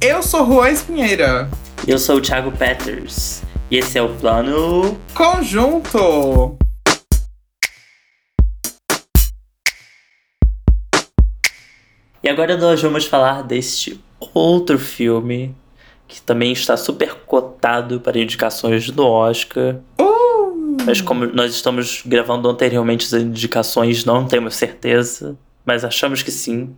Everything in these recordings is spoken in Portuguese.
Eu sou Juan Espinheira. Eu sou o Thiago Peters. E esse é o Plano Conjunto. E agora nós vamos falar deste outro filme que também está super cotado para indicações no Oscar. Uh! Mas como nós estamos gravando anteriormente as indicações, não temos certeza, mas achamos que sim.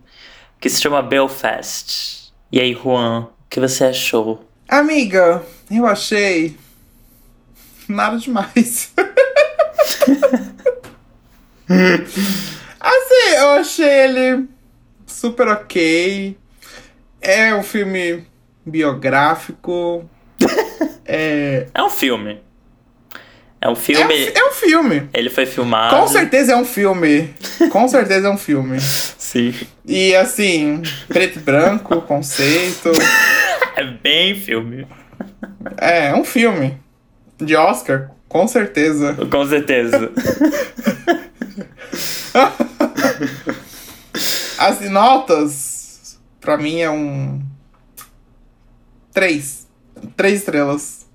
Que se chama Belfast. E aí, Juan, o que você achou? Amiga, eu achei. Nada demais. assim, eu achei ele super ok. É um filme biográfico. É, É um filme. É um é, um, filme. é um filme. Ele foi filmado. Com certeza é um filme. Com certeza é um filme. Sim. E assim, preto e branco, conceito. É bem filme. É, é um filme. De Oscar, com certeza. Com certeza. As notas, pra mim, é um. Três. Três estrelas.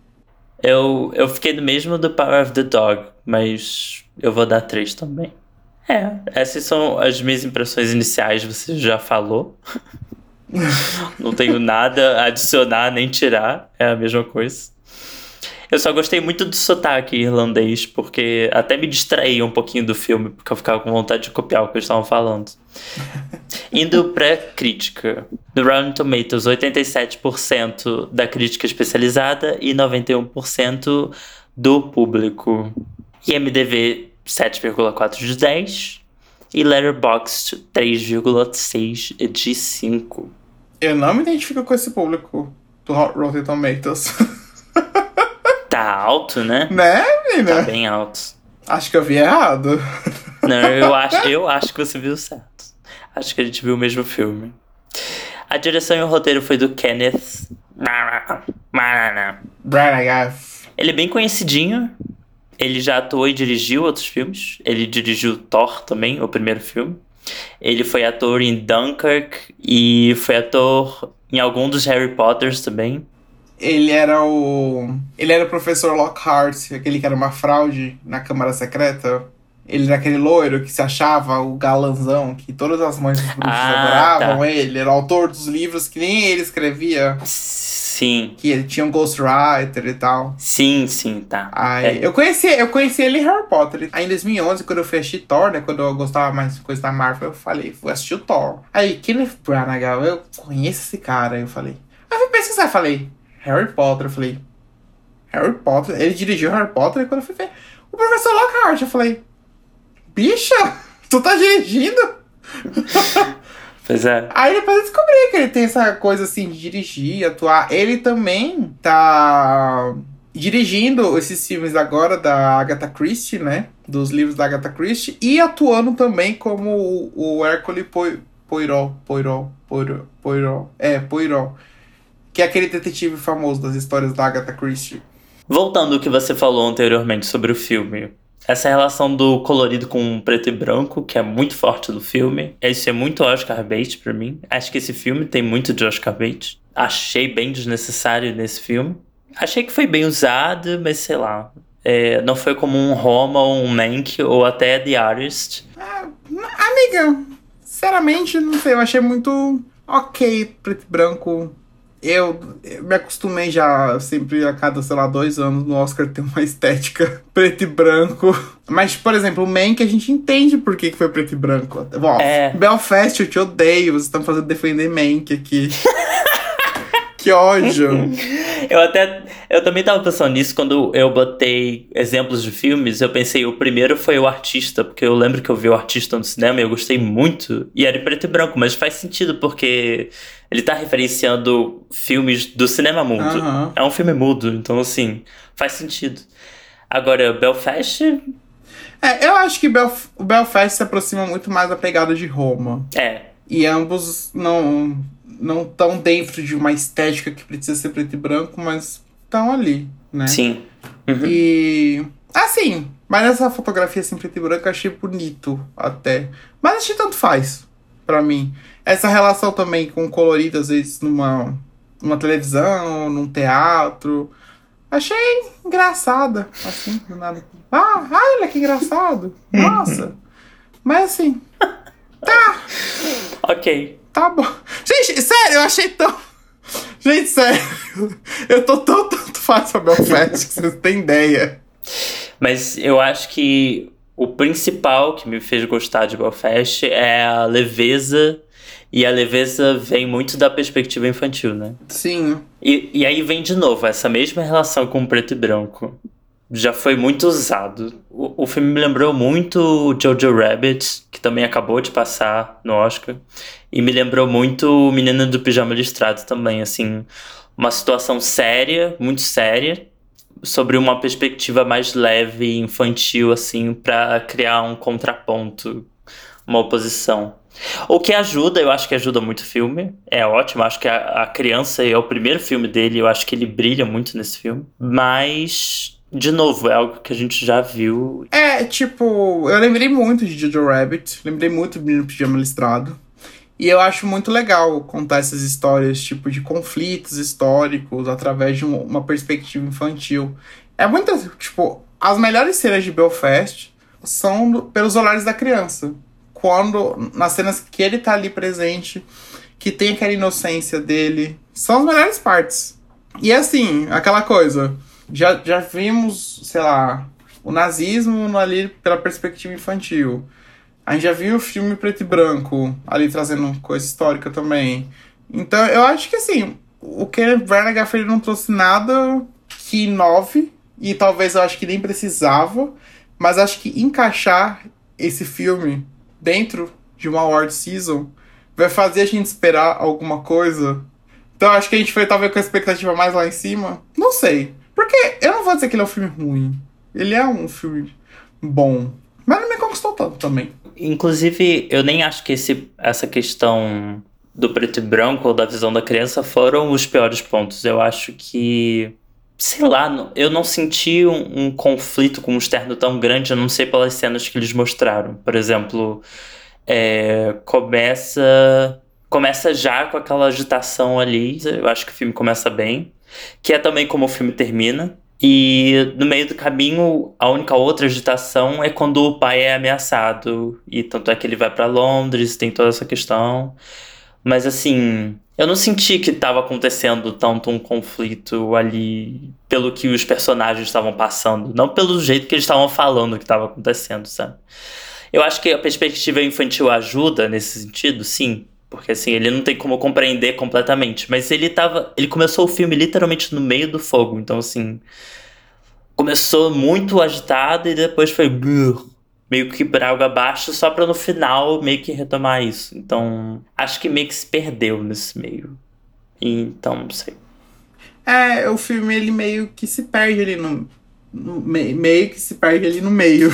eu, eu fiquei no mesmo do Power of the Dog, mas eu vou dar três também. É, essas são as minhas impressões iniciais, você já falou. Não tenho nada a adicionar nem tirar, é a mesma coisa. Eu só gostei muito do sotaque irlandês, porque até me distraía um pouquinho do filme, porque eu ficava com vontade de copiar o que eles estavam falando. Indo pra crítica. No Rotten Tomatoes, 87% da crítica especializada e 91% do público. IMDB 7,4 de 10 e Letterboxd 3,6 de 5. Eu não me identifico com esse público do Rotten Tomatoes. Tá alto, né? né, Tá menina? bem alto. Acho que eu vi errado. Não, eu acho, eu acho que você viu certo. Acho que a gente viu o mesmo filme. A direção e o roteiro foi do Kenneth. Branagh. Ele é bem conhecidinho. Ele já atuou e dirigiu outros filmes. Ele dirigiu Thor também, o primeiro filme. Ele foi ator em Dunkirk e foi ator em algum dos Harry Potters também. Ele era o. Ele era o professor Lockhart, aquele que era uma fraude na Câmara Secreta. Ele era aquele loiro que se achava o galanzão, que todas as mães dos bruxos Ah, adoravam tá. ele. Era o autor dos livros que nem ele escrevia. Sim, Que ele tinha um ghostwriter e tal. sim, sim, tá. Aí, É. eu, conheci, eu conheci ele em Harry Potter. Aí em 2011, quando eu fui assistir Thor, né? Quando eu gostava mais de coisa da Marvel, eu falei, vou assistir o Thor. Aí, Kenneth Branagh, eu conheço esse cara. Aí eu falei, aí eu fui pesquisar, eu falei, Harry Potter. Eu falei, Harry Potter? Ele dirigiu Harry Potter. E quando eu fui ver, o professor Lockhart, eu falei, bicha, tu tá dirigindo? Pois é. Aí depois eu descobri que ele tem essa coisa assim de dirigir, atuar. Ele também tá dirigindo esses filmes agora da Agatha Christie, né? Dos livros da Agatha Christie. E atuando também como o, o Hércules Poi- Poirot. Poirot. Poirot. Poirot. É, Poirot. Que é aquele detetive famoso das histórias da Agatha Christie. Voltando ao que você falou anteriormente sobre o filme. Essa relação do colorido com preto e branco, que é muito forte do filme. Isso é muito Oscar bait pra mim. Acho que esse filme tem muito de Oscar bait. Achei bem desnecessário nesse filme. Achei que foi bem usado, mas sei lá. É, não foi como um Roma ou um Mank ou até The Artist. Amiga, sinceramente, não sei, eu achei muito ok, preto e branco. Eu, eu me acostumei já sempre a cada, sei lá, dois anos no Oscar ter uma estética preto e branco. Mas, por exemplo, o Man que a gente entende por que, que foi preto e branco. Bom, É. Belfast, eu te odeio, vocês estão fazendo defender Mank aqui. que ódio. Eu até. Eu também tava pensando nisso quando eu botei exemplos de filmes. Eu pensei, o primeiro foi o artista, porque eu lembro que eu vi o artista no cinema e eu gostei muito. E era em preto e branco, mas faz sentido porque ele tá referenciando filmes do cinema mudo. Aham. É um filme mudo, então assim, faz sentido. Agora, Belfast. É, eu acho que Belf o Belfast se aproxima muito mais da pegada de Roma. É. E ambos não não estão dentro de uma estética que precisa ser preto e branco, mas estão ali, né? Sim. Uhum. E. Assim, mas essa fotografia assim, preto e branco eu achei bonito até. Mas achei tanto faz, pra mim. Essa relação também com colorido, às vezes, numa. numa televisão, num teatro. Achei engraçada, assim, do nada. Ah, olha que engraçado. Nossa. Mas assim. Tá. ok. Tá bom. Gente, sério, eu achei tão. Gente, sério. Eu tô tão tanto fácil Belfast que vocês têm ideia. Mas eu acho que o principal que me fez gostar de Belfast é a leveza. E a leveza vem muito da perspectiva infantil, né? Sim. E, e aí vem de novo essa mesma relação com o preto e branco. Já foi muito usado. O, o filme me lembrou muito Jojo Rabbit, que também acabou de passar no Oscar. E me lembrou muito o Menino do Pijama Listrado também, assim. Uma situação séria, muito séria, sobre uma perspectiva mais leve infantil, assim, para criar um contraponto, uma oposição. O que ajuda, eu acho que ajuda muito o filme. É ótimo, acho que a, a criança é o primeiro filme dele, eu acho que ele brilha muito nesse filme. Mas, de novo, é algo que a gente já viu. É, tipo, eu lembrei muito de Jojo Rabbit, lembrei muito do Menino Pijama Listrado. E eu acho muito legal contar essas histórias, tipo, de conflitos históricos através de uma perspectiva infantil. É muito, tipo, as melhores cenas de Belfast são do, pelos olhares da criança. Quando, nas cenas que ele tá ali presente, que tem aquela inocência dele, são as melhores partes. E assim, aquela coisa, já, já vimos, sei lá, o nazismo ali pela perspectiva infantil. A gente já viu o filme preto e branco, ali trazendo coisa histórica também. Então, eu acho que assim, o Kenneth Branagh ele não trouxe nada que inove, e talvez eu acho que nem precisava, mas acho que encaixar esse filme dentro de uma award season vai fazer a gente esperar alguma coisa. Então acho que a gente foi talvez com a expectativa mais lá em cima. Não sei. Porque eu não vou dizer que ele é um filme ruim. Ele é um filme bom. Mas não me conquistou tanto também. Inclusive, eu nem acho que esse, essa questão do preto e branco ou da visão da criança foram os piores pontos. Eu acho que. Sei lá, eu não senti um, um conflito com um externo tão grande, a não sei pelas cenas que eles mostraram. Por exemplo, é, começa. Começa já com aquela agitação ali. Eu acho que o filme começa bem. Que é também como o filme termina. E no meio do caminho, a única outra agitação é quando o pai é ameaçado. E tanto é que ele vai para Londres, tem toda essa questão. Mas assim, eu não senti que estava acontecendo tanto um conflito ali pelo que os personagens estavam passando, não pelo jeito que eles estavam falando que estava acontecendo, sabe? Eu acho que a perspectiva infantil ajuda nesse sentido, sim, porque assim, ele não tem como compreender completamente. Mas ele tava. Ele começou o filme literalmente no meio do fogo. Então, assim. Começou muito agitado e depois foi. Meio que por água abaixo, só pra no final meio que retomar isso. Então, acho que meio que se perdeu nesse meio. Então, não sei. É, o filme ele meio que se perde ali no, no meio que se perde ali no meio.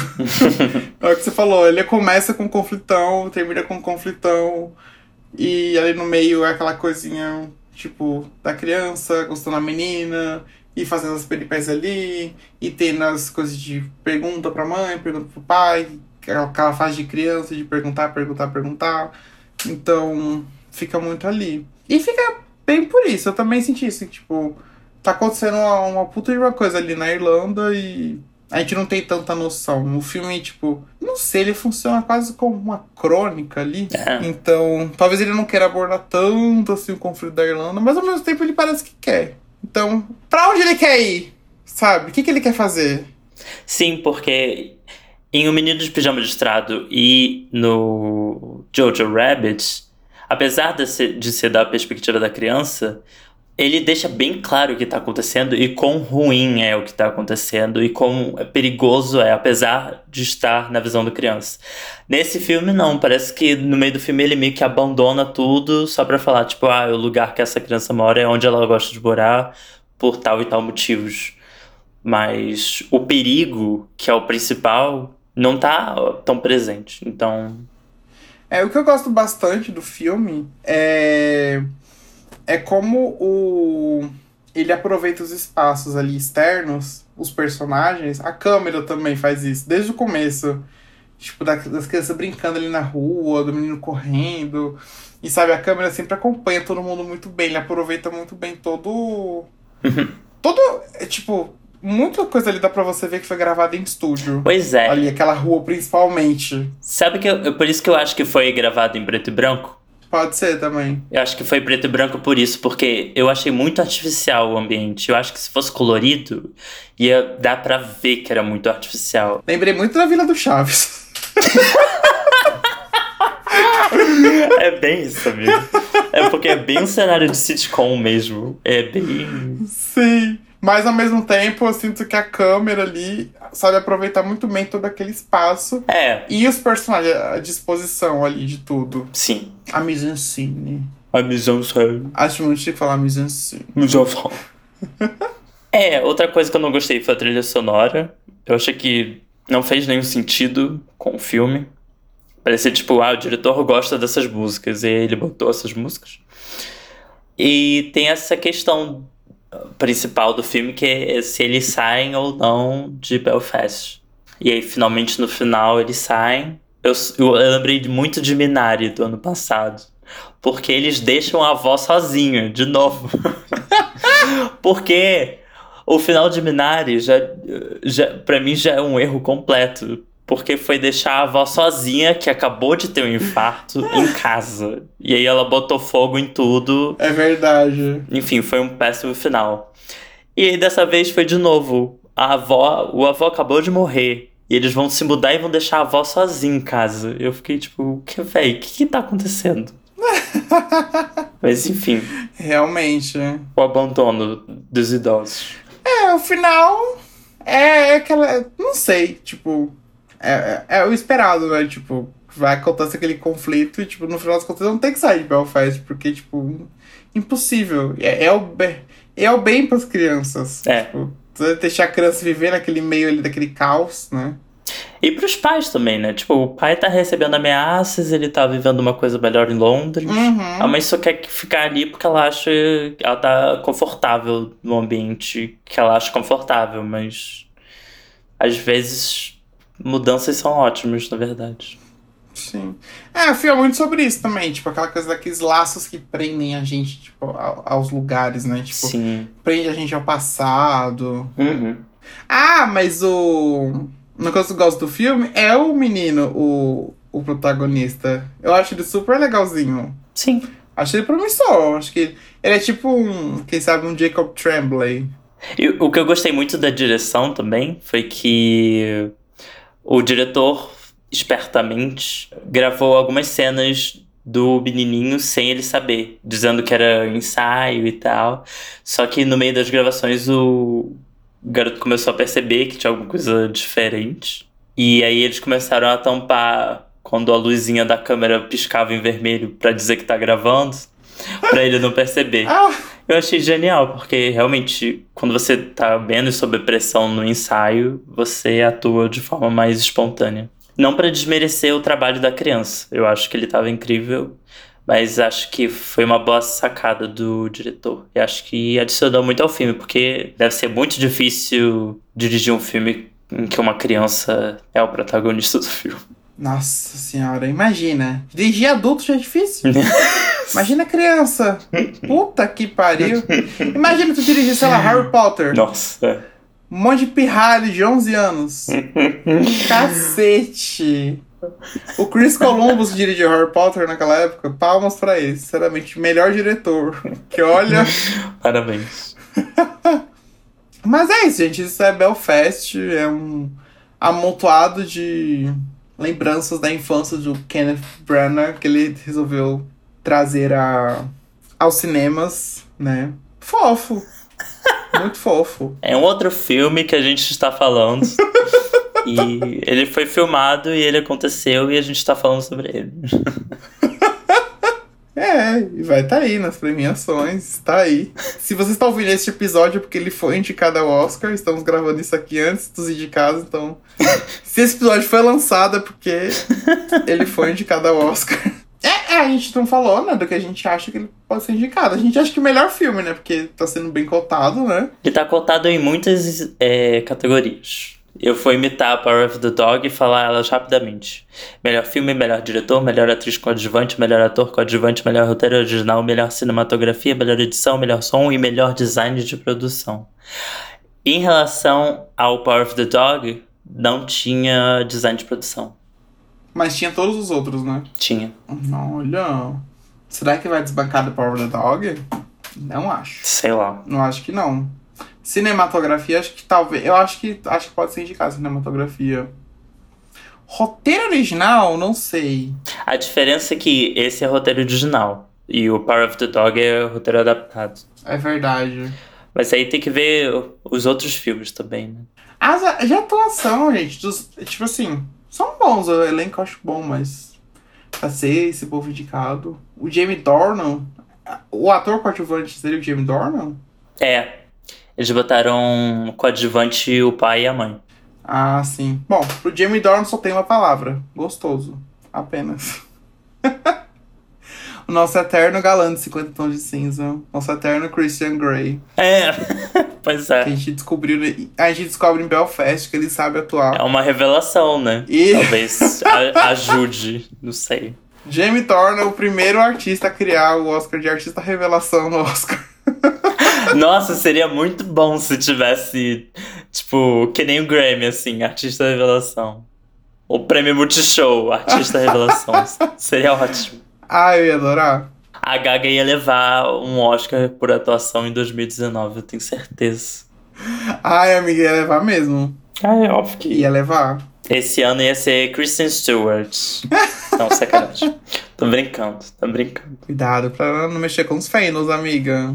é o que você falou, ele começa com conflitão, termina com conflitão. E ali no meio é aquela coisinha, tipo, da criança gostando da menina, e fazendo as peripécias ali, e tendo as coisas de pergunta pra mãe, pergunta pro pai, aquela fase de criança de perguntar, perguntar, perguntar. Então, fica muito ali. E fica bem por isso, eu também senti isso, tipo, tá acontecendo uma, uma puta de uma coisa ali na Irlanda e a gente não tem tanta noção. O filme, tipo, não sei, ele funciona quase como uma crônica ali. É. Então, talvez ele não queira abordar tanto assim o conflito da Irlanda, mas ao mesmo tempo ele parece que quer. Então, pra onde ele quer ir? Sabe? O que, que ele quer fazer? Sim, porque em O Menino de Pijama Listrado e no Jojo Rabbit, apesar de ser, de ser da perspectiva da criança, ele deixa bem claro o que está acontecendo e quão ruim é o que está acontecendo e quão perigoso é, apesar de estar na visão da criança. Nesse filme, não. Parece que no meio do filme ele meio que abandona tudo só para falar, tipo, ah, o lugar que essa criança mora é onde ela gosta de morar por tal e tal motivos. Mas o perigo, que é o principal, não tá tão presente. Então. É, o que eu gosto bastante do filme é é como o ele aproveita os espaços ali externos, os personagens, a câmera também faz isso desde o começo. Tipo, das crianças brincando ali na rua, do menino correndo. E sabe, a câmera sempre acompanha todo mundo muito bem, ele aproveita muito bem todo. todo. É, tipo, muita coisa ali dá pra você ver que foi gravada em estúdio. Pois é. Ali, aquela rua principalmente. Sabe que eu, por isso que eu acho que foi gravado em preto e branco? Pode ser também. Eu acho que foi preto e branco por isso, porque eu achei muito artificial o ambiente. Eu acho que se fosse colorido, ia dar pra ver que era muito artificial. Lembrei muito da Vila do Chaves. é bem isso, amigo. É porque é bem um cenário de sitcom mesmo. É bem. Sim. Mas ao mesmo tempo, eu sinto que a câmera ali sabe aproveitar muito bem todo aquele espaço. É. E os personagens, a disposição ali de tudo. Sim. A mise-en-scène. A mise-en-scène. Acho muito chique falar mise-en-scène. Mise-en-scène. é, outra coisa que eu não gostei foi a trilha sonora. Eu achei que não fez nenhum sentido com o filme. Parecia tipo, ah, o diretor gosta dessas músicas e ele botou essas músicas. E tem essa questão principal do filme que é se eles saem ou não de Belfast. E aí, finalmente, no final, eles saem. Eu, eu lembrei muito de Minari do ano passado. Porque eles deixam a avó sozinha, de novo. porque o final de Minari já, já para mim já é um erro completo, porque foi deixar a avó sozinha que acabou de ter um infarto em casa. E aí ela botou fogo em tudo. É verdade. Enfim, foi um péssimo final. E aí dessa vez foi de novo. A avó, o avô acabou de morrer. E eles vão se mudar e vão deixar a avó sozinha em casa. Eu fiquei tipo, que velho, o que, que tá acontecendo? Mas enfim. Realmente. O abandono dos idosos. É, o final é aquela. Não sei, tipo. É, é, é o esperado, né? Tipo, vai acontecer aquele conflito e, tipo, no final das contas não tem que sair de Belfast, porque, tipo, impossível. É, é o, bem, é o bem pras crianças. É. Tipo, deixar a criança viver naquele meio ali daquele caos, né? E pros pais também, né? Tipo, o pai tá recebendo ameaças, ele tá vivendo uma coisa melhor em Londres. Uhum. A mãe só quer ficar ali porque ela acha. Ela tá confortável no ambiente que ela acha confortável, mas. Às vezes. Mudanças são ótimas, na verdade. Sim. É, o filme é muito sobre isso também, tipo, aquela coisa daqueles laços que prendem a gente, tipo, aos lugares, né? Tipo, Sim. prende a gente ao passado. Uhum. Ah, mas o. Uma coisa que eu gosto do filme é o menino, o, o protagonista. Eu acho ele super legalzinho. Sim. Acho ele promissor. Acho que ele é tipo um, quem sabe, um Jacob Tremblay. E o que eu gostei muito da direção também foi que o diretor, espertamente, gravou algumas cenas do menininho sem ele saber, dizendo que era ensaio e tal. Só que no meio das gravações o garoto começou a perceber que tinha alguma coisa diferente. E aí eles começaram a tampar quando a luzinha da câmera piscava em vermelho para dizer que tá gravando, para ele não perceber. Eu achei genial, porque realmente, quando você tá menos sob pressão no ensaio, você atua de forma mais espontânea. Não para desmerecer o trabalho da criança. Eu acho que ele tava incrível mas acho que foi uma boa sacada do diretor. E acho que adicionou muito ao filme, porque deve ser muito difícil dirigir um filme em que uma criança é o protagonista do filme. Nossa senhora, imagina. Dirigir adulto já é difícil. imagina criança. Puta que pariu. Imagina tu dirigir, sei lá, Harry Potter. Nossa. Um monte de pirralho de 11 anos. Cacete. O Chris Columbus dirigiu Harry Potter naquela época. Palmas pra ele, sinceramente. Melhor diretor. Que olha. Parabéns. Mas é isso, gente. Isso é Belfast. É um amontoado de lembranças da infância do Kenneth Branagh que ele resolveu trazer a, aos cinemas, né? Fofo. Muito fofo. É um outro filme que a gente está falando. e ele foi filmado e ele aconteceu e a gente está falando sobre ele. É, e vai estar tá aí nas premiações, tá aí. Se você está ouvindo este episódio é porque ele foi indicado ao Oscar, estamos gravando isso aqui antes dos indicados, então. Se esse episódio foi lançado é porque ele foi indicado ao Oscar. É, a gente não falou, né, do que a gente acha que ele pode ser indicado. A gente acha que o melhor filme, né, porque tá sendo bem cotado, né? Ele tá cotado em muitas é, categorias. Eu vou imitar Power of the Dog e falar elas rapidamente. Melhor filme, melhor diretor, melhor atriz coadjuvante, melhor ator coadjuvante, melhor roteiro original, melhor cinematografia, melhor edição, melhor som e melhor design de produção. Em relação ao Power of the Dog, não tinha design de produção. Mas tinha todos os outros, né? Tinha. Olha. Será que vai desbancar do Power of the Dog? Não acho. Sei lá. Não acho que não. Cinematografia, acho que talvez. Eu acho que acho que pode ser indicado cinematografia. Roteiro original, não sei. A diferença é que esse é roteiro original. E o Power of the Dog é roteiro adaptado. É verdade. Mas aí tem que ver os outros filmes também, né? As, de atuação, gente, dos, tipo assim, são bons, o elenco eu acho bom, mas pra ser esse povo indicado. O Jamie Dornan, o ator coadjuvante seria o Jamie Dornan? É. Eles botaram coadjuvante o pai e a mãe. Ah, sim. Bom, pro Jamie Dornan só tem uma palavra. Gostoso. Apenas. o nosso eterno galã de 50 tons de cinza. Nosso eterno Christian Grey. É, pois é. Que a gente descobriu. A gente descobre em Belfast que ele sabe atuar. É uma revelação, né? E- Talvez ajude, não sei. Jamie Dornan é o primeiro artista a criar o Oscar de artista revelação no Oscar. Nossa, seria muito bom se tivesse, tipo, que nem o Grammy, assim, artista revelação. O prêmio Multishow, artista revelação. seria ótimo. Ah, eu ia adorar. A Gaga ia levar um Oscar por atuação em 2019, eu tenho certeza. Ai, amiga, ia levar mesmo. Ah, é óbvio que Ia levar. Esse ano ia ser Kristen Stewart. Não, sacanagem. Tô brincando, tô brincando. Cuidado pra não mexer com os feinos, amiga.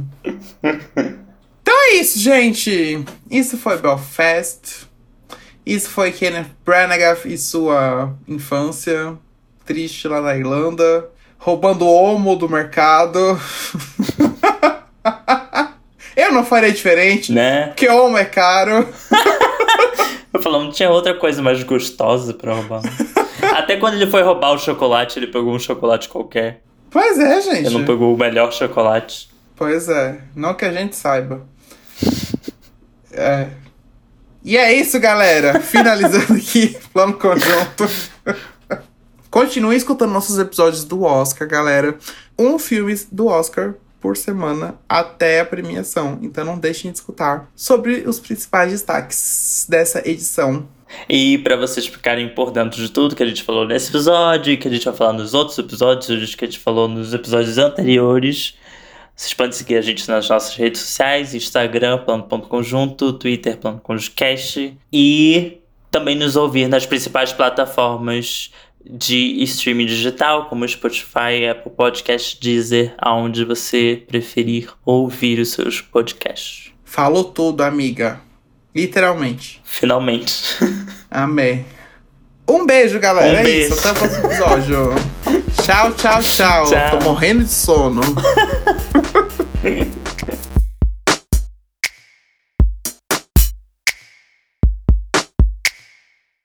então é isso, gente. Isso foi Belfast. Isso foi Kenneth Branagh e sua infância triste lá na Irlanda. Roubando o homo do mercado. Eu não faria diferente. Né? Porque homo é caro. Eu falando, não tinha outra coisa mais gostosa pra roubar. Até quando ele foi roubar o chocolate, ele pegou um chocolate qualquer. Pois é, gente. Ele não pegou o melhor chocolate. Pois é, não que a gente saiba. É. E é isso, galera. Finalizando aqui, plano conjunto. Continue escutando nossos episódios do Oscar, galera. Um filme do Oscar por semana até a premiação. Então não deixem de escutar sobre os principais destaques dessa edição. E pra vocês ficarem por dentro de tudo que a gente falou nesse episódio, que a gente vai falar nos outros episódios, que a gente falou nos episódios anteriores, vocês podem seguir a gente nas nossas redes sociais, Instagram, plano.conjunto, Twitter, plano conjunto.cast e também nos ouvir nas principais plataformas de streaming digital, como Spotify, Apple Podcast, Deezer, aonde você preferir ouvir os seus podcasts. Falou tudo, amiga. Literalmente. Finalmente. Amém. Um beijo, galera. Um é beijo. isso. Até o próximo episódio. tchau, tchau, tchau. Tchau. Tô morrendo de sono.